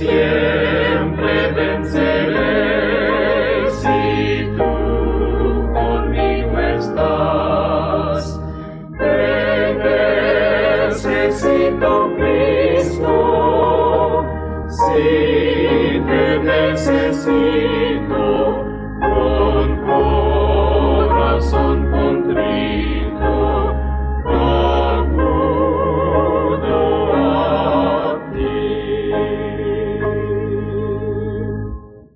siempre venceré si tú conmigo estás. Te necesito, Cristo, si te necesito.